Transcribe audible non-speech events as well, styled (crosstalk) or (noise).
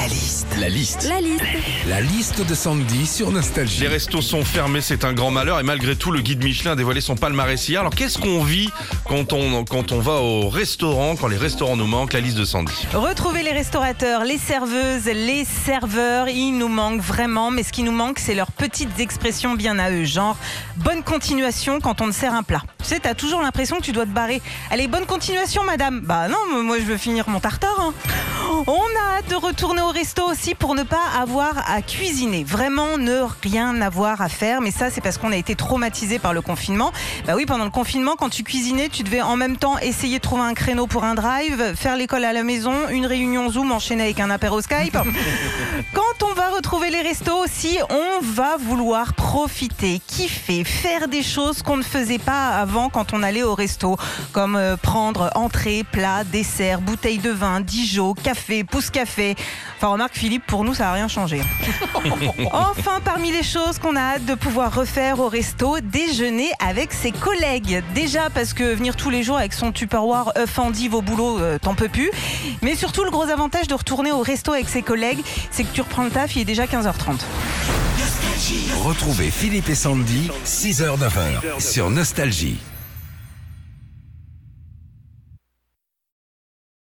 La liste. La liste. La liste. La liste de Sandy sur Nostalgie. Les restos sont fermés, c'est un grand malheur et malgré tout, le guide Michelin a dévoilé son palmarès hier. Alors qu'est-ce qu'on vit quand on, quand on va au restaurant, quand les restaurants nous manquent La liste de Sandy? Retrouver les restaurateurs, les serveuses, les serveurs, ils nous manquent vraiment, mais ce qui nous manque, c'est leurs petites expressions bien à eux, genre bonne continuation quand on te sert un plat. Tu sais, t'as toujours l'impression que tu dois te barrer. Allez, bonne continuation, madame. Bah non, moi je veux finir mon tartare. hein. Hâte de retourner au resto aussi pour ne pas avoir à cuisiner. Vraiment ne rien avoir à faire. Mais ça, c'est parce qu'on a été traumatisé par le confinement. Bah oui, pendant le confinement, quand tu cuisinais, tu devais en même temps essayer de trouver un créneau pour un drive, faire l'école à la maison, une réunion Zoom enchaînée avec un apéro Skype. (laughs) Quand on va retrouver les restos aussi, on va vouloir profiter, kiffer, faire des choses qu'on ne faisait pas avant quand on allait au resto, comme euh, prendre entrée, plat, dessert, bouteille de vin, Dijon, café, pouce café. Enfin, remarque Philippe, pour nous, ça n'a rien changé. (laughs) Enfin, parmi les choses qu'on a hâte de pouvoir refaire au resto, déjeuner avec ses collègues. Déjà parce que venir tous les jours avec son Tupperware œuf endive au boulot, euh, t'en peux plus. Mais surtout, le gros avantage de retourner au resto avec ses collègues, c'est que tu reprends le taf, il est déjà 15h30. Retrouvez Philippe et Sandy, 6h-9h, sur Nostalgie.